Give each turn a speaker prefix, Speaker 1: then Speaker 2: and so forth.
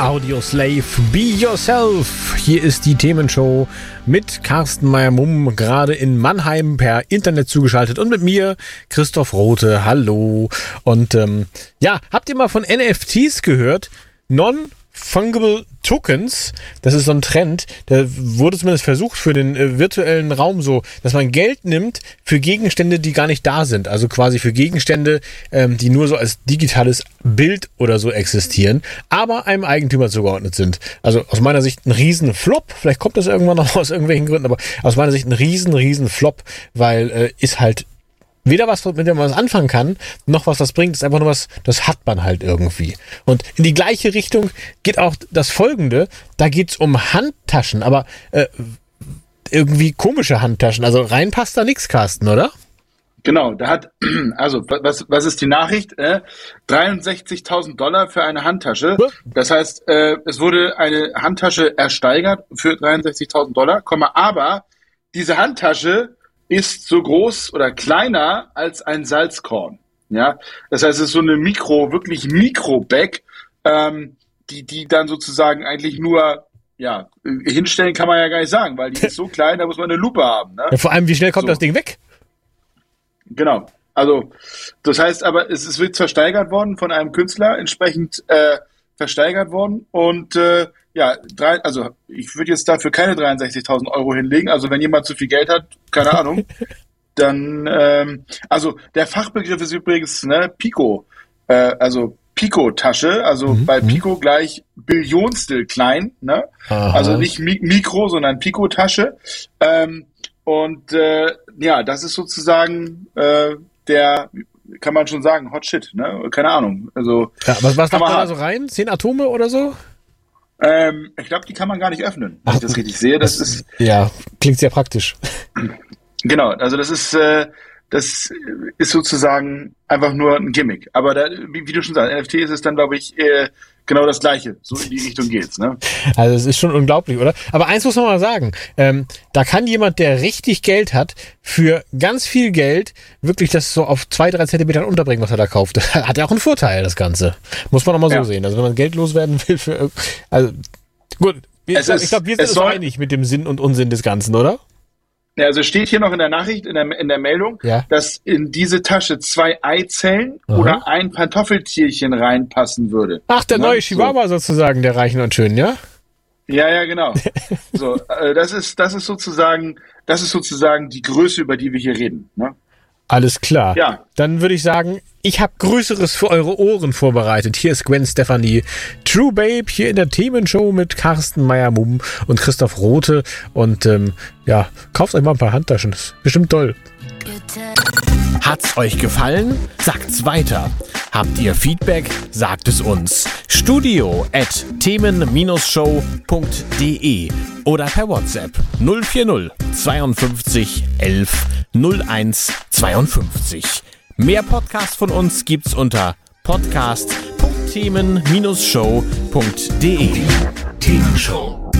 Speaker 1: Audio Slave, be yourself. Hier ist die Themenshow mit Carsten Meyer-Mumm, gerade in Mannheim per Internet zugeschaltet und mit mir, Christoph Rote. Hallo. Und ähm, ja, habt ihr mal von NFTs gehört? Non Fungible Tokens, das ist so ein Trend, da wurde zumindest versucht für den äh, virtuellen Raum so, dass man Geld nimmt für Gegenstände, die gar nicht da sind. Also quasi für Gegenstände, ähm, die nur so als digitales Bild oder so existieren, aber einem Eigentümer zugeordnet sind. Also aus meiner Sicht ein riesen Flop. Vielleicht kommt das irgendwann noch aus irgendwelchen Gründen, aber aus meiner Sicht ein riesen, riesen Flop, weil äh, ist halt weder was, mit dem man was anfangen kann, noch was das bringt. ist einfach nur was, das hat man halt irgendwie. Und in die gleiche Richtung geht auch das folgende. Da geht's um Handtaschen, aber äh, irgendwie komische Handtaschen. Also rein passt da nichts, Carsten, oder?
Speaker 2: Genau, da hat, also was, was ist die Nachricht? Äh, 63.000 Dollar für eine Handtasche. Das heißt, äh, es wurde eine Handtasche ersteigert für 63.000 Dollar, aber diese Handtasche ist so groß oder kleiner als ein Salzkorn. Ja, das heißt, es ist so eine Mikro, wirklich Mikro-Bag, ähm, die, die dann sozusagen eigentlich nur ja, hinstellen kann man ja gar nicht sagen, weil die ist so klein, da muss man eine Lupe haben. Ne?
Speaker 1: Ja, vor allem, wie schnell kommt so. das Ding weg?
Speaker 2: Genau. Also, das heißt aber, es, es wird versteigert worden von einem Künstler, entsprechend äh, versteigert worden und äh, ja, drei, also ich würde jetzt dafür keine 63.000 Euro hinlegen. Also wenn jemand zu viel Geld hat, keine Ahnung, dann, ähm, also der Fachbegriff ist übrigens ne, Pico, äh, also Pico-Tasche, also mhm. bei mhm. Pico gleich Billionstel klein, ne? also nicht Mi Mikro, sondern Pico-Tasche. Ähm, und äh, ja, das ist sozusagen äh, der, kann man schon sagen, Hot Shit, ne? Keine Ahnung. Also
Speaker 1: ja, was, was macht man da so rein? Zehn Atome oder so?
Speaker 2: Ähm, ich glaube, die kann man gar nicht öffnen, wenn ich das richtig sehe. Das, das ist
Speaker 1: ja klingt sehr praktisch.
Speaker 2: Genau, also das ist äh, das ist sozusagen einfach nur ein Gimmick. Aber da, wie, wie du schon sagst, NFT ist es dann, glaube ich, äh, genau das Gleiche. So in die Richtung geht's. Ne?
Speaker 1: Also es ist schon unglaublich, oder? Aber eins muss man mal sagen: ähm, Da kann jemand, der richtig Geld hat, für ganz viel Geld wirklich das so auf zwei, drei Zentimetern unterbringen, was er da kauft. hat ja auch einen Vorteil, das Ganze. Muss man auch mal so ja. sehen. Also wenn man Geld loswerden will für, also gut. Wir, ich glaube, wir sind uns einig mit dem Sinn und Unsinn des Ganzen, oder?
Speaker 2: Ja, also steht hier noch in der Nachricht, in der, in der Meldung, ja. dass in diese Tasche zwei Eizellen Aha. oder ein Pantoffeltierchen reinpassen würde.
Speaker 1: Ach, der Na, neue Chihuahua so. sozusagen, der Reichen und Schönen, ja?
Speaker 2: Ja, ja, genau. so, äh, das ist, das ist sozusagen, das ist sozusagen die Größe, über die wir hier reden. Ne?
Speaker 1: Alles klar. Ja. Dann würde ich sagen, ich habe Größeres für eure Ohren vorbereitet. Hier ist Gwen Stefanie, True Babe, hier in der Themenshow mit Carsten Meyer-Mumm und Christoph Rote. Und ähm, ja, kauft euch mal ein paar Handtaschen. Das ist bestimmt toll. Hat's euch gefallen? Sagt's weiter. Habt ihr Feedback? Sagt es uns. Studio at themen-show.de oder per WhatsApp 040 52 11 01 52. Mehr Podcasts von uns gibt's unter podcast.themen-show.de. Themenshow.